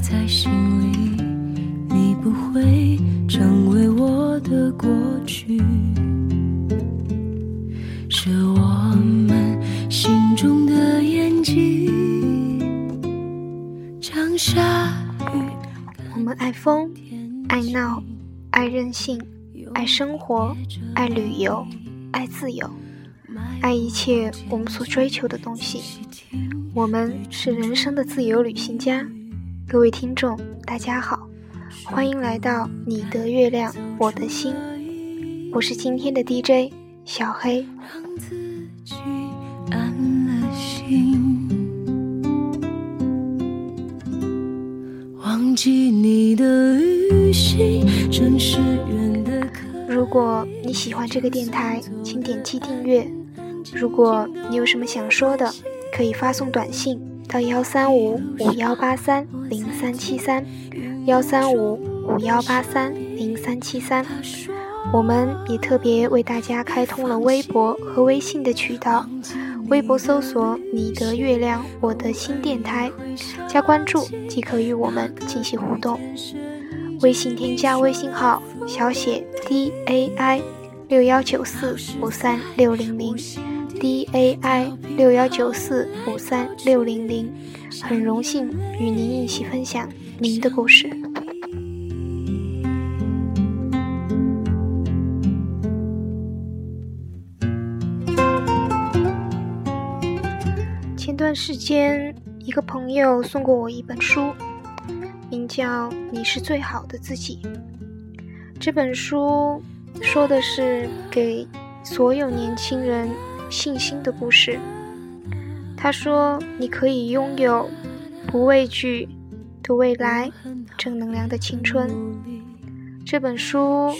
在心里，你不会成为我的过去，是我们心中的眼睛，将下雨。我们爱疯，爱闹，爱任性，爱生活，爱旅游，爱自由，爱一切我们所追求的东西。我们是人生的自由旅行家。各位听众，大家好，欢迎来到你的月亮我的心，我是今天的 DJ 小黑。让自己安了心，忘记你的旅行，城市远的可如果你喜欢这个电台，请点击订阅。如果你有什么想说的，可以发送短信到幺三五五幺八三零三七三，幺三五五幺八三零三七三。我们也特别为大家开通了微博和微信的渠道，微博搜索“你的月亮我的新电台”，加关注即可与我们进行互动。微信添加微信号小写 D A I 六幺九四五三六零零 D A I 六幺九四五三六零零，很荣幸与您一起分享您的故事。前段时间，一个朋友送过我一本书，名叫《你是最好的自己》。这本书说的是给所有年轻人信心的故事。他说：“你可以拥有不畏惧的未来，正能量的青春。”这本书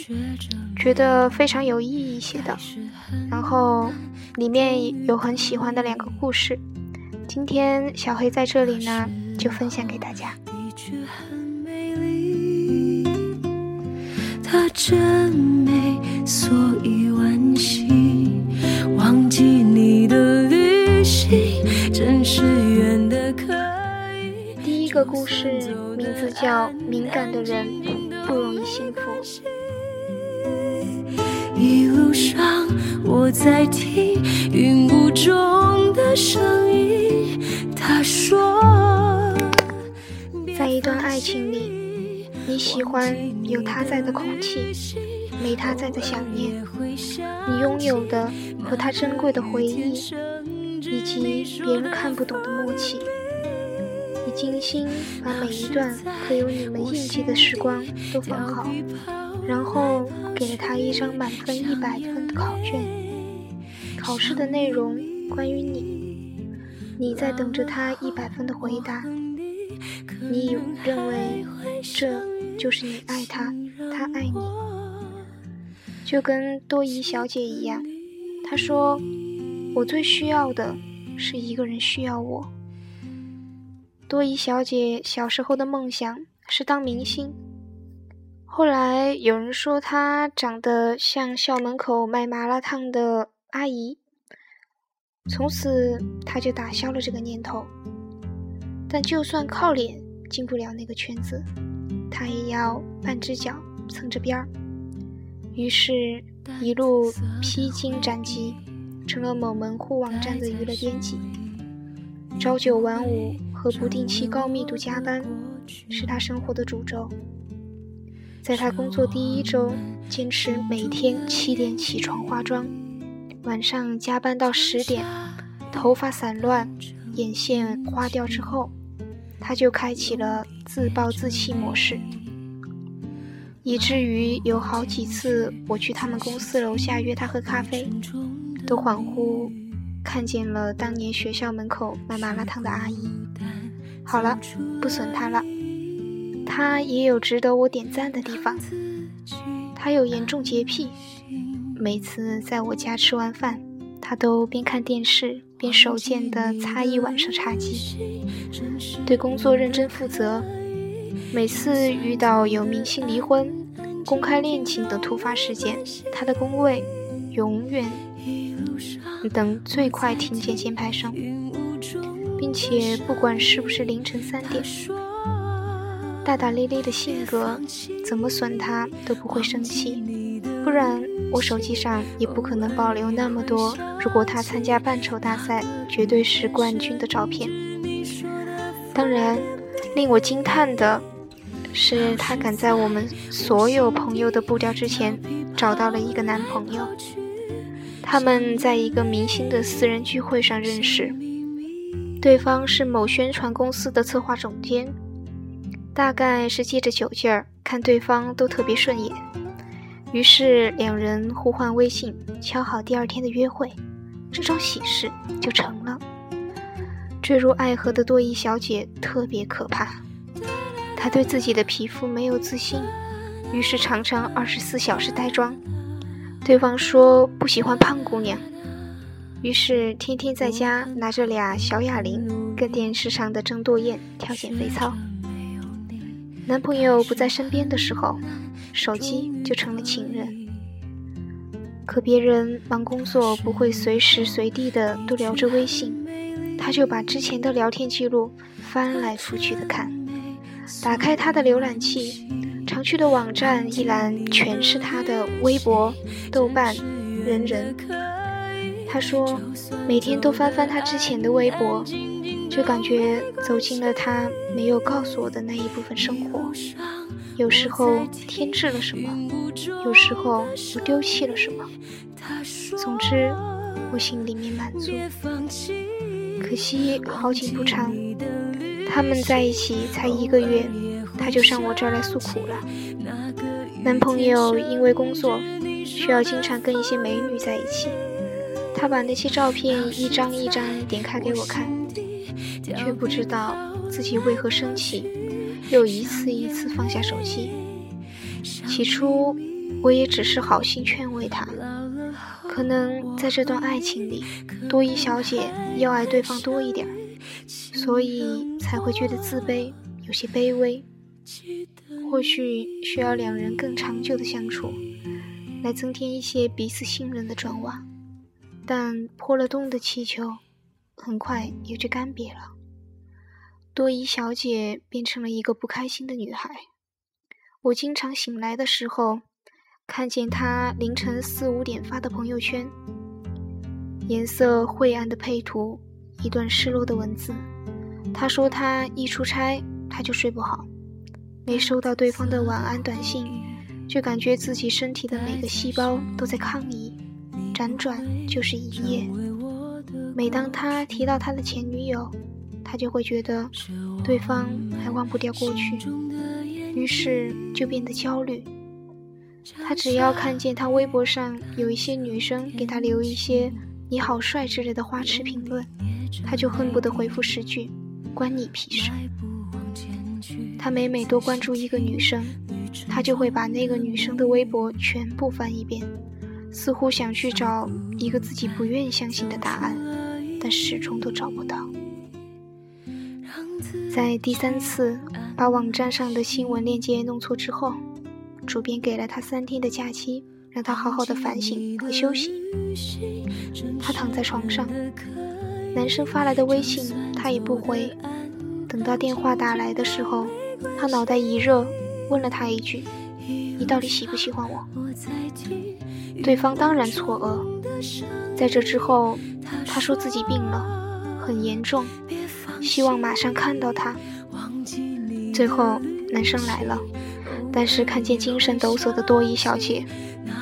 觉得非常有意义写的，然后里面有很喜欢的两个故事。今天小黑在这里呢，就分享给大家。它真美，所以惋惜。忘记你的旅行，真是远的可以。第一个故事名字叫《敏感的人不容易幸福》。一路上我在听云雾中的声音，他说，在一段爱情里，你喜欢有他在的空气，没他在的想念，你拥有的和他珍贵的回忆，以及别人看不懂的默契。你精心把每一段刻有你们印记的时光都放好，然后给了他一张满分一百分的考卷。考试的内容关于你，你在等着他一百分的回答。你认为这就是你爱他，他爱你，就跟多疑小姐一样。他说：“我最需要的是一个人需要我。”多疑小姐小时候的梦想是当明星，后来有人说她长得像校门口卖麻辣烫的阿姨，从此她就打消了这个念头。但就算靠脸进不了那个圈子，她也要半只脚蹭着边儿。于是，一路披荆斩棘，成了某门户网站的娱乐编辑，朝九晚五。和不定期高密度加班是他生活的主轴。在他工作第一周，坚持每天七点起床化妆，晚上加班到十点，头发散乱，眼线花掉之后，他就开启了自暴自弃模式，以至于有好几次我去他们公司楼下约他喝咖啡，都恍惚。看见了当年学校门口卖麻辣烫的阿姨。好了，不损他了。他也有值得我点赞的地方。他有严重洁癖，每次在我家吃完饭，他都边看电视边手贱地擦一晚上茶几。对工作认真负责。每次遇到有明星离婚、公开恋情等突发事件，他的工位永远。等最快听见键盘声，并且不管是不是凌晨三点，大大咧咧的性格，怎么损他都不会生气。不然，我手机上也不可能保留那么多。如果他参加半丑大赛，绝对是冠军的照片。当然，令我惊叹的是，他赶在我们所有朋友的步调之前，找到了一个男朋友。他们在一个明星的私人聚会上认识，对方是某宣传公司的策划总监。大概是借着酒劲儿，看对方都特别顺眼，于是两人互换微信，敲好第二天的约会，这桩喜事就成了。坠入爱河的多疑小姐特别可怕，她对自己的皮肤没有自信，于是常常二十四小时带妆。对方说不喜欢胖姑娘，于是天天在家拿着俩小哑铃，跟电视上的郑多燕跳减肥操。男朋友不在身边的时候，手机就成了情人。可别人忙工作，不会随时随地的都聊着微信，他就把之前的聊天记录翻来覆去的看。打开他的浏览器，常去的网站一栏全是他的微博、豆瓣、人人。他说，每天都翻翻他之前的微博。就感觉走进了他没有告诉我的那一部分生活，有时候添置了什么，有时候又丢弃了什么。总之，我心里面满足。可惜好景不长，他们在一起才一个月，他就上我这儿来诉苦了。男朋友因为工作需要经常跟一些美女在一起，他把那些照片一张一张点开给我看。却不知道自己为何生气，又一次一次放下手机。起初，我也只是好心劝慰他，可能在这段爱情里，多一小姐要爱对方多一点，所以才会觉得自卑，有些卑微。或许需要两人更长久的相处，来增添一些彼此信任的砖瓦。但破了洞的气球，很快也就干瘪了。多疑小姐变成了一个不开心的女孩。我经常醒来的时候，看见她凌晨四五点发的朋友圈，颜色晦暗的配图，一段失落的文字。他说他一出差，他就睡不好，没收到对方的晚安短信，就感觉自己身体的每个细胞都在抗议，辗转就是一夜。每当他提到他的前女友，他就会觉得对方还忘不掉过去，于是就变得焦虑。他只要看见他微博上有一些女生给他留一些“你好帅”之类的花痴评论，他就恨不得回复十句“关你屁事”。他每每多关注一个女生，他就会把那个女生的微博全部翻一遍，似乎想去找一个自己不愿意相信的答案，但始终都找不到。在第三次把网站上的新闻链接弄错之后，主编给了他三天的假期，让他好好的反省和休息。他躺在床上，男生发来的微信他也不回。等到电话打来的时候，他脑袋一热，问了他一句：“你到底喜不喜欢我？”对方当然错愕。在这之后，他说自己病了，很严重。希望马上看到他。最后，男生来了，但是看见精神抖擞的多依小姐，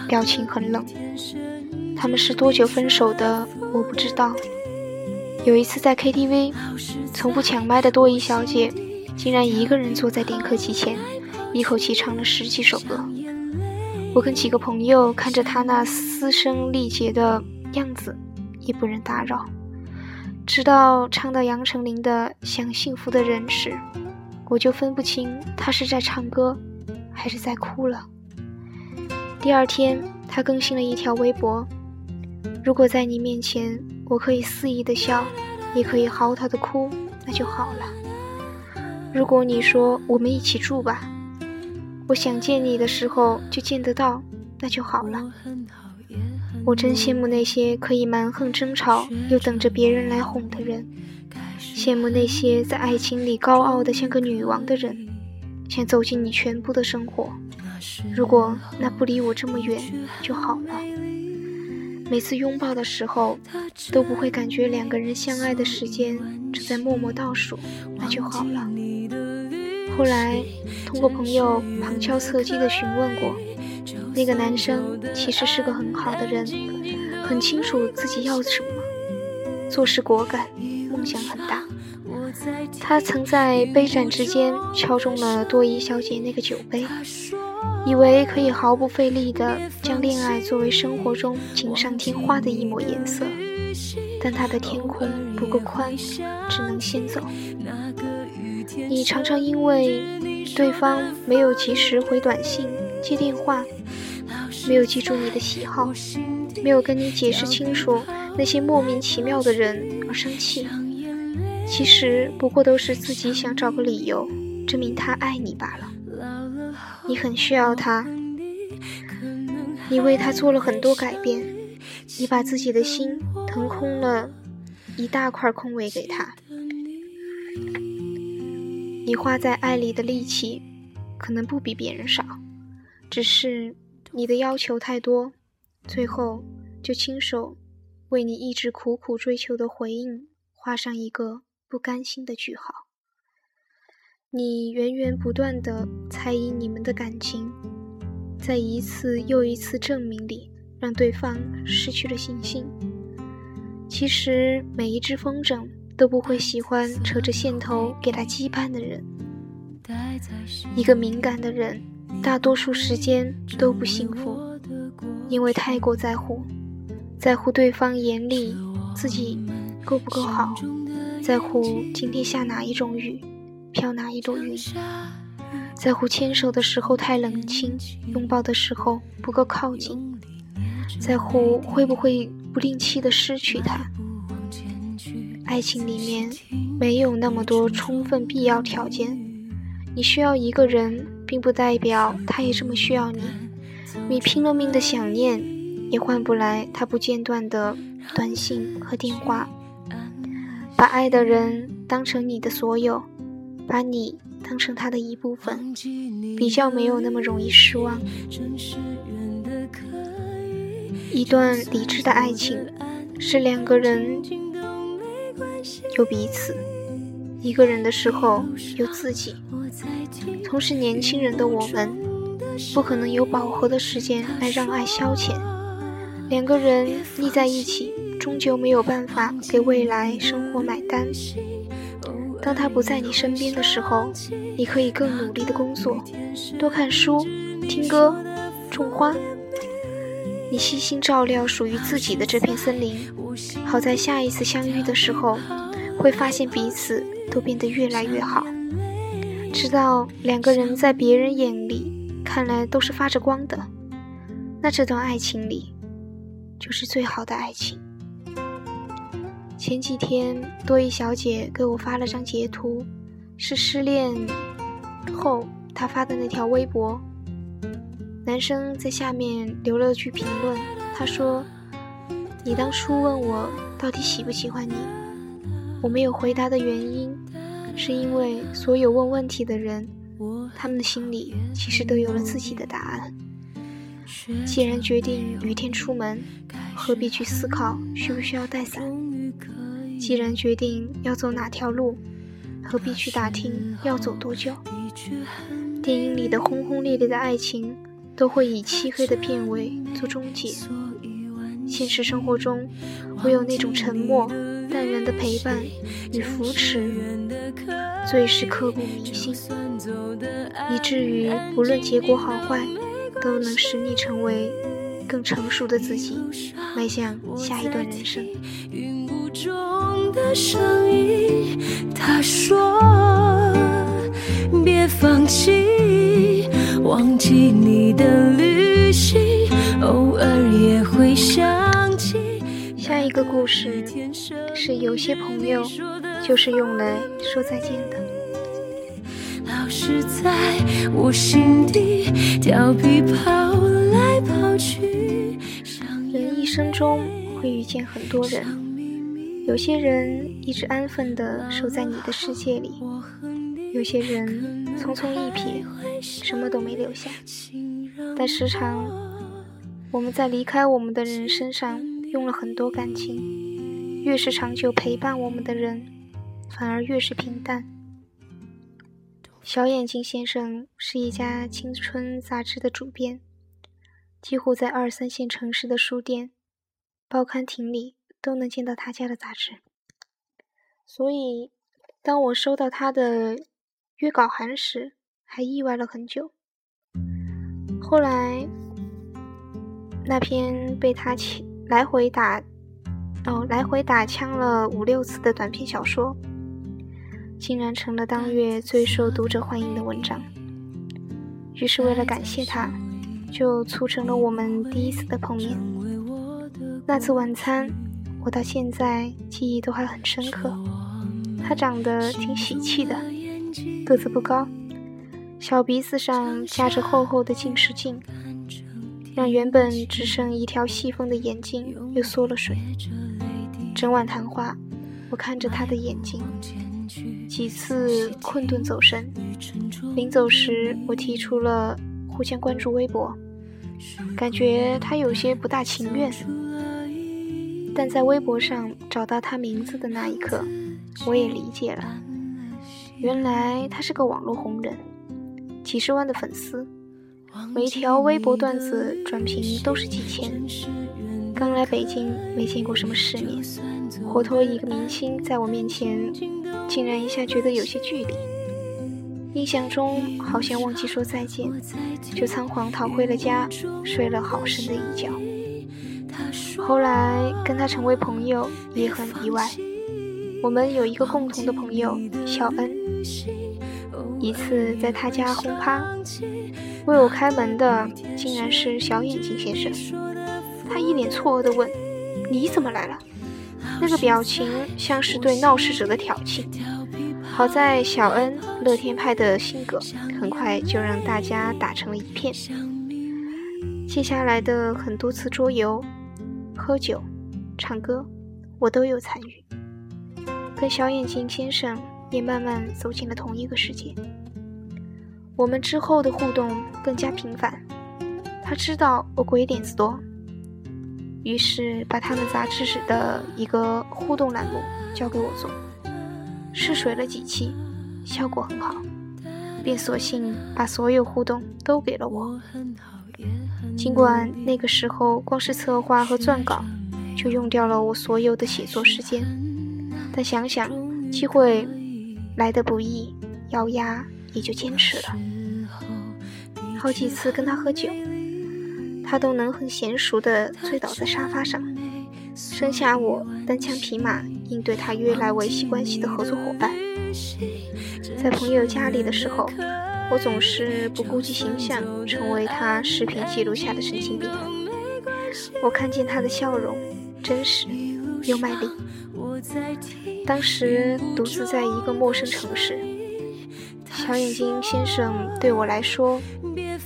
表情很冷。他们是多久分手的？我不知道。有一次在 KTV，从不抢麦的多疑小姐，竟然一个人坐在点歌机前，一口气唱了十几首歌。我跟几个朋友看着她那嘶声力竭的样子，也不忍打扰。直到唱到杨丞琳的《想幸福的人》时，我就分不清他是在唱歌，还是在哭了。第二天，他更新了一条微博：“如果在你面前，我可以肆意的笑，也可以嚎啕的哭，那就好了。如果你说我们一起住吧，我想见你的时候就见得到，那就好了。”我真羡慕那些可以蛮横争吵又等着别人来哄的人，羡慕那些在爱情里高傲的像个女王的人，想走进你全部的生活。如果那不离我这么远就好了。每次拥抱的时候，都不会感觉两个人相爱的时间正在默默倒数，那就好了。后来通过朋友旁敲侧击的询问过，那个男生其实是个很好的人，很清楚自己要什么，做事果敢，梦想很大。他曾在杯盏之间敲中了多伊小姐那个酒杯。以为可以毫不费力地将恋爱作为生活中锦上添花的一抹颜色，但他的天空不够宽，只能先走。你常常因为对方没有及时回短信、接电话，没有记住你的喜好，没有跟你解释清楚那些莫名其妙的人而生气，其实不过都是自己想找个理由证明他爱你罢了。你很需要他，你为他做了很多改变，你把自己的心腾空了一大块空位给他，你花在爱里的力气可能不比别人少，只是你的要求太多，最后就亲手为你一直苦苦追求的回应画上一个不甘心的句号。你源源不断的猜疑你们的感情，在一次又一次证明里，让对方失去了信心。其实每一只风筝都不会喜欢扯着线头给他羁绊的人。一个敏感的人，大多数时间都不幸福，因为太过在乎，在乎对方眼里自己够不够好，在乎今天下哪一种雨。飘哪一朵云，在乎牵手的时候太冷清，拥抱的时候不够靠近，在乎会不会不定期的失去他。爱情里面没有那么多充分必要条件，你需要一个人，并不代表他也这么需要你。你拼了命的想念，也换不来他不间断的短信和电话。把爱的人当成你的所有。把你当成他的一部分，比较没有那么容易失望。一段理智的爱情，是两个人有彼此，一个人的时候有自己。同是年轻人的我们，不可能有饱和的时间来让爱消遣。两个人腻在一起，终究没有办法给未来生活买单。当他不在你身边的时候，你可以更努力的工作，多看书、听歌、种花。你悉心照料属于自己的这片森林，好在下一次相遇的时候，会发现彼此都变得越来越好，直到两个人在别人眼里看来都是发着光的，那这段爱情里，就是最好的爱情。前几天，多一小姐给我发了张截图，是失恋后她发的那条微博。男生在下面留了句评论，他说：“你当初问我到底喜不喜欢你，我没有回答的原因，是因为所有问问题的人，他们的心里其实都有了自己的答案。既然决定雨天出门，何必去思考需不需要带伞？”既然决定要走哪条路，何必去打听要走多久？电影里的轰轰烈烈的爱情，都会以漆黑的片尾做终结。现实生活中，唯有那种沉默、淡然的陪伴与扶持，最是刻骨铭心，以至于不论结果好坏，都能使你成为更成熟的自己，迈向下一段人生。云雾中的声音，他说：“别放弃，忘记你的旅行，偶尔也会想起。”下一个故事是有些朋友就是用来说再见的。老是在我心底调皮跑来跑去。人一生中会遇见很多人。有些人一直安分地守在你的世界里，有些人匆匆一瞥，什么都没留下。但时常，我们在离开我们的人身上用了很多感情，越是长久陪伴我们的人，反而越是平淡。小眼睛先生是一家青春杂志的主编，几乎在二三线城市的书店、报刊亭里都能见到他家的杂志。所以，当我收到他的约稿函时，还意外了很久。后来，那篇被他来回打哦来回打枪了五六次的短篇小说，竟然成了当月最受读者欢迎的文章。于是，为了感谢他，就促成了我们第一次的碰面。那次晚餐，我到现在记忆都还很深刻。他长得挺喜气的，个子不高。小鼻子上夹着厚厚的近视镜，让原本只剩一条细缝的眼睛又缩了水。整晚谈话，我看着他的眼睛，几次困顿走神。临走时，我提出了互相关注微博，感觉他有些不大情愿。但在微博上找到他名字的那一刻，我也理解了，原来他是个网络红人。几十万的粉丝，每一条微博段子转评都是几千。刚来北京，没见过什么世面，活脱一个明星在我面前，竟然一下觉得有些距离。印象中好像忘记说再见，就仓皇逃回了家，睡了好深的一觉。后来跟他成为朋友也很意外，我们有一个共同的朋友小恩。一次在他家轰趴，为我开门的竟然是小眼睛先生。他一脸错愕地问：“你怎么来了？”那个表情像是对闹事者的挑衅。好在小恩乐天派的性格，很快就让大家打成了一片。接下来的很多次桌游、喝酒、唱歌，我都有参与，跟小眼睛先生。也慢慢走进了同一个世界。我们之后的互动更加频繁。他知道我鬼点子多，于是把他们杂志的一个互动栏目交给我做。试水了几期，效果很好，便索性把所有互动都给了我。尽管那个时候光是策划和撰稿就用掉了我所有的写作时间，但想想机会。来的不易，咬牙也就坚持了。好几次跟他喝酒，他都能很娴熟地醉倒在沙发上，剩下我单枪匹马应对他约来维系关系的合作伙伴。在朋友家里的时候，我总是不顾及形象，成为他视频记录下的神经病。我看见他的笑容，真实又卖力。当时独自在一个陌生城市，小眼睛先生对我来说，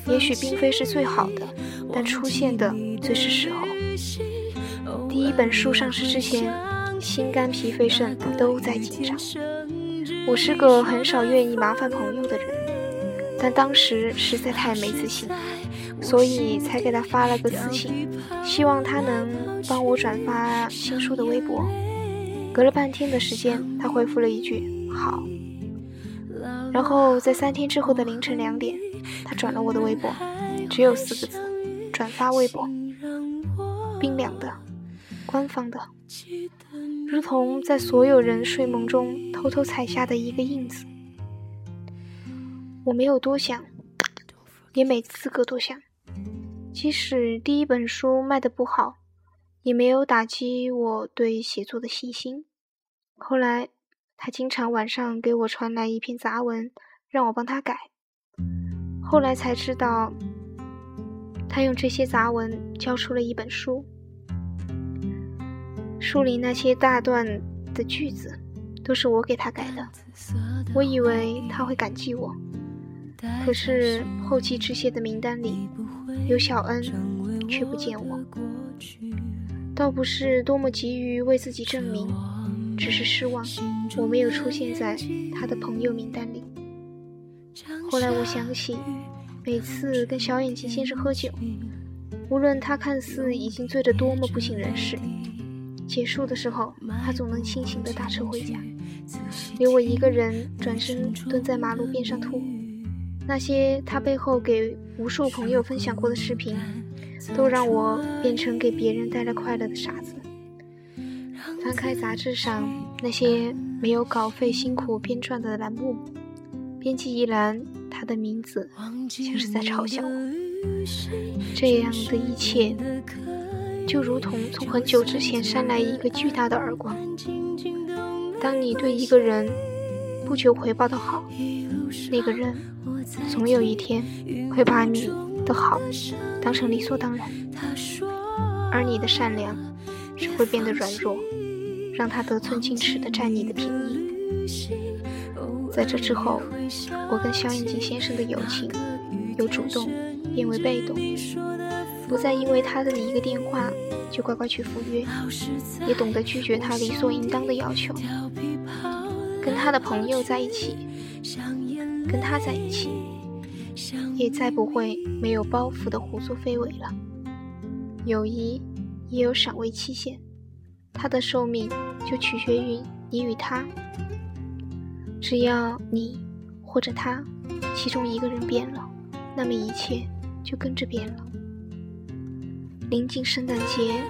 也许并非是最好的，但出现的最是时候。第一本书上市之前，心肝脾肺肾都在紧张。我是个很少愿意麻烦朋友的人，但当时实在太没自信，所以才给他发了个私信，希望他能帮我转发新书的微博。隔了半天的时间，他回复了一句“好”，然后在三天之后的凌晨两点，他转了我的微博，只有四个字：“转发微博。”冰凉的，官方的，如同在所有人睡梦中偷偷踩下的一个印子。我没有多想，也没资格多想。即使第一本书卖的不好。也没有打击我对写作的信心。后来，他经常晚上给我传来一篇杂文，让我帮他改。后来才知道，他用这些杂文教出了一本书。书里那些大段的句子，都是我给他改的。我以为他会感激我，可是后期致谢的名单里，有小恩，却不见我。倒不是多么急于为自己证明，只是失望，我没有出现在他的朋友名单里。后来我想起，每次跟小眼睛先生喝酒，无论他看似已经醉得多么不省人事，结束的时候，他总能清醒地打车回家，留我一个人转身蹲在马路边上吐。那些他背后给无数朋友分享过的视频，都让我变成给别人带来快乐的傻子。翻开杂志上那些没有稿费辛苦编撰的栏目，编辑一栏，他的名字像是在嘲笑我。这样的一切，就如同从很久之前扇来一个巨大的耳光。当你对一个人不求回报的好，那个人总有一天会把你的好当成理所当然，而你的善良只会变得软弱。让他得寸进尺地占你的便宜。在这之后，我跟肖眼镜先生的友情由主动变为被动，不再因为他的一个电话就乖乖去赴约，也懂得拒绝他理所应当的要求。跟他的朋友在一起，跟他在一起，也再不会没有包袱的胡作非为了。友谊也有赏味期限。它的寿命就取决于你与他。只要你或者他其中一个人变了，那么一切就跟着变了。临近圣诞节，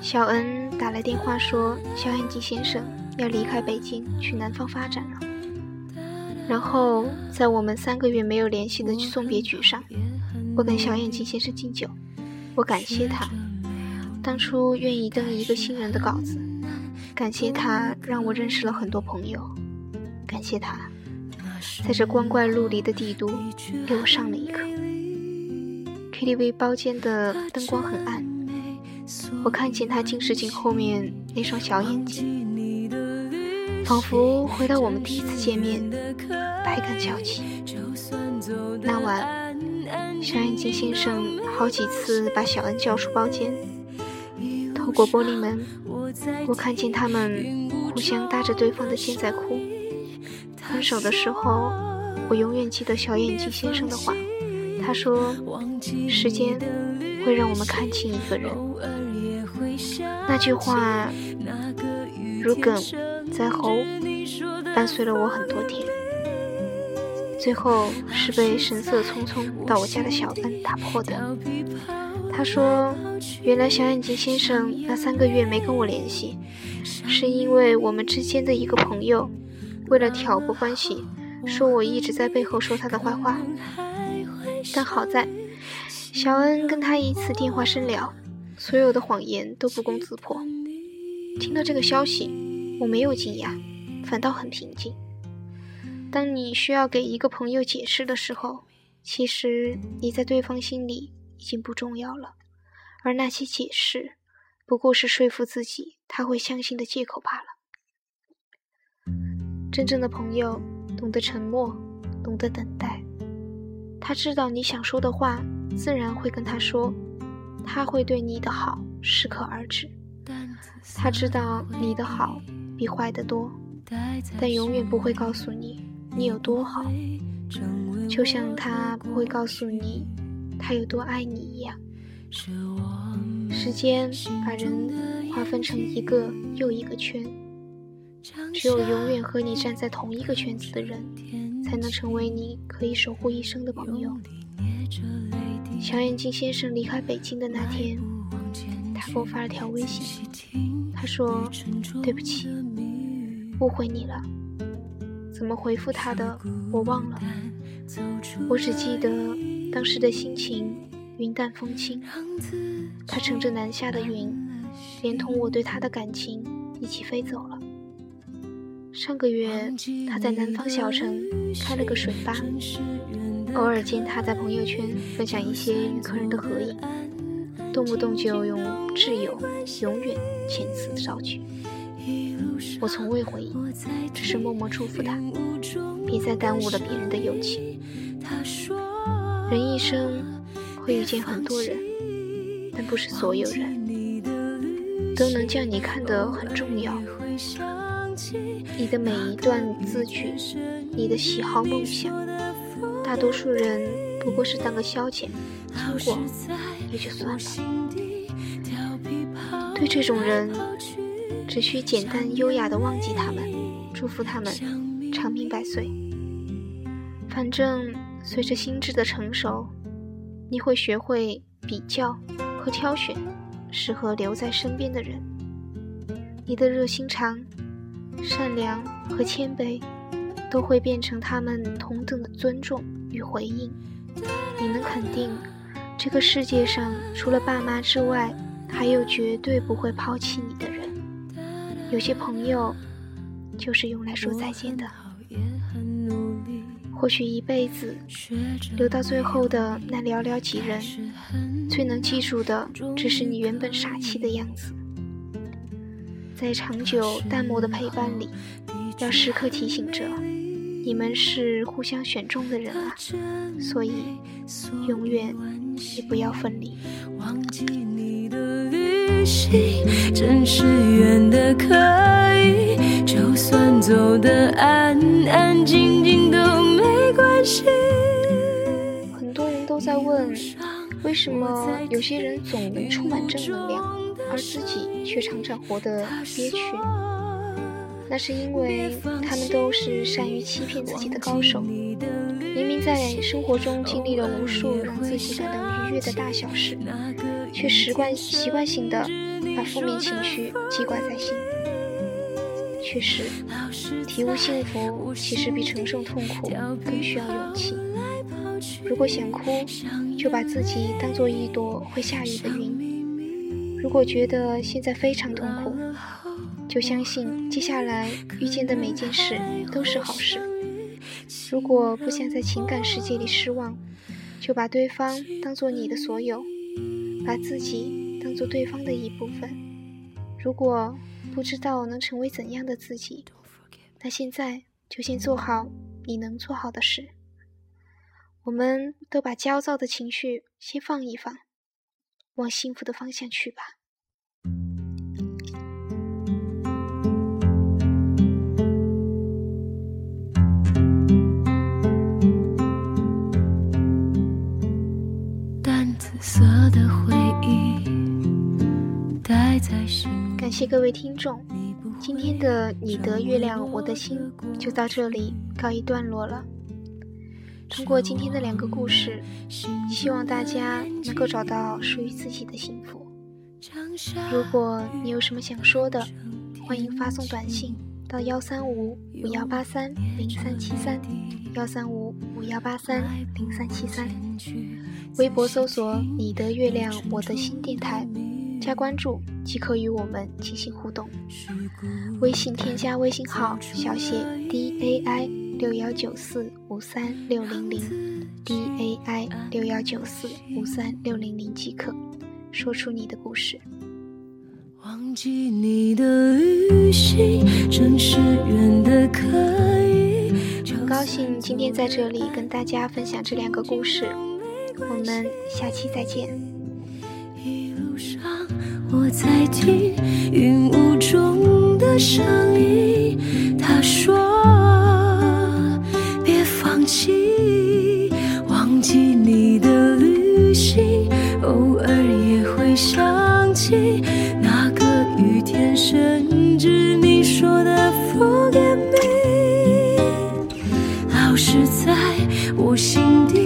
小恩打来电话说，小眼睛先生要离开北京去南方发展了。然后在我们三个月没有联系的送别局上，我跟小眼睛先生敬酒，我感谢他。当初愿意登一个新人的稿子，感谢他让我认识了很多朋友，感谢他，在这光怪陆离的帝都给我上了一课。KTV 包间的灯光很暗，我看见他近视镜后面那双小眼睛，仿佛回到我们第一次见面，百感交集。那晚，小眼睛先生好几次把小恩叫出包间。透过玻璃门，我看见他们互相搭着对方的肩在哭。分手的时候，我永远记得小眼睛先生的话。他说：“时间会让我们看清一个人。”那句话如鲠在喉，伴随了我很多天。最后是被神色匆匆到我家的小恩打破的。他说：“原来小眼睛先生那三个月没跟我联系，是因为我们之间的一个朋友，为了挑拨关系，说我一直在背后说他的坏话。但好在，小恩跟他一次电话深聊，所有的谎言都不攻自破。听到这个消息，我没有惊讶，反倒很平静。当你需要给一个朋友解释的时候，其实你在对方心里。”已经不重要了，而那些解释，不过是说服自己他会相信的借口罢了。真正的朋友懂得沉默，懂得等待。他知道你想说的话，自然会跟他说。他会对你的好适可而止。他知道你的好比坏的多，但永远不会告诉你你有多好。就像他不会告诉你。他有多爱你一样。时间把人划分成一个又一个圈，只有永远和你站在同一个圈子的人，才能成为你可以守护一生的朋友。小眼睛先生离开北京的那天，他给我发了条微信，他说：“对不起，误会你了。”怎么回复他的我忘了，我只记得。当时的心情云淡风轻，他乘着南下的云，连同我对他的感情一起飞走了。上个月他在南方小城开了个水吧，偶尔见他在朋友圈分享一些与客人的合影，动不动就用“挚友”“永远”遣词造句。我从未回应，只是默默祝福他，别再耽误了别人的友情。人一生会遇见很多人，但不是所有人都能将你看得很重要。你的每一段字句，你的喜好梦想，大多数人不过是当个消遣，经过也就算了。对这种人，只需简单优雅的忘记他们，祝福他们长命百岁。反正随着心智的成熟，你会学会比较和挑选适合留在身边的人。你的热心肠、善良和谦卑，都会变成他们同等的尊重与回应。你能肯定，这个世界上除了爸妈之外，还有绝对不会抛弃你的人。有些朋友，就是用来说再见的。或许一辈子留到最后的那寥寥几人，最能记住的只是你原本傻气的样子。在长久淡漠的陪伴里，要时刻提醒着，你们是互相选中的人啊，所以永远也不要分离。忘记你的旅行，真是远的可以，就算走的安安静静都。很多人都在问，为什么有些人总能充满正能量，而自己却常常活得憋屈？那是因为他们都是善于欺骗自己的高手。明明在生活中经历了无数让自己感到愉悦的大小事，却习惯习惯性的把负面情绪记挂在心。确实，体悟幸福其实比承受痛苦更需要勇气。如果想哭，就把自己当做一朵会下雨的云；如果觉得现在非常痛苦，就相信接下来遇见的每件事都是好事。如果不想在情感世界里失望，就把对方当做你的所有，把自己当做对方的一部分。如果不知道能成为怎样的自己，那现在就先做好你能做好的事。我们都把焦躁的情绪先放一放，往幸福的方向去吧。淡紫色的回忆，带在心。感谢各位听众，今天的你的月亮我的心就到这里告一段落了。通过今天的两个故事，希望大家能够找到属于自己的幸福。如果你有什么想说的，欢迎发送短信到幺三五五幺八三零三七三幺三五五幺八三零三七三，微博搜索“你的月亮我的心”电台。加关注即可与我们进行互动。微信添加微信号小写 d a i 六幺九四五三六零零 d a i 六幺九四五三六零零即可，说出你的故事。忘记你的旅行，真是远的可以。很高兴今天在这里跟大家分享这两个故事，我们下期再见。一路上我在听云雾中的声音，他说。无心的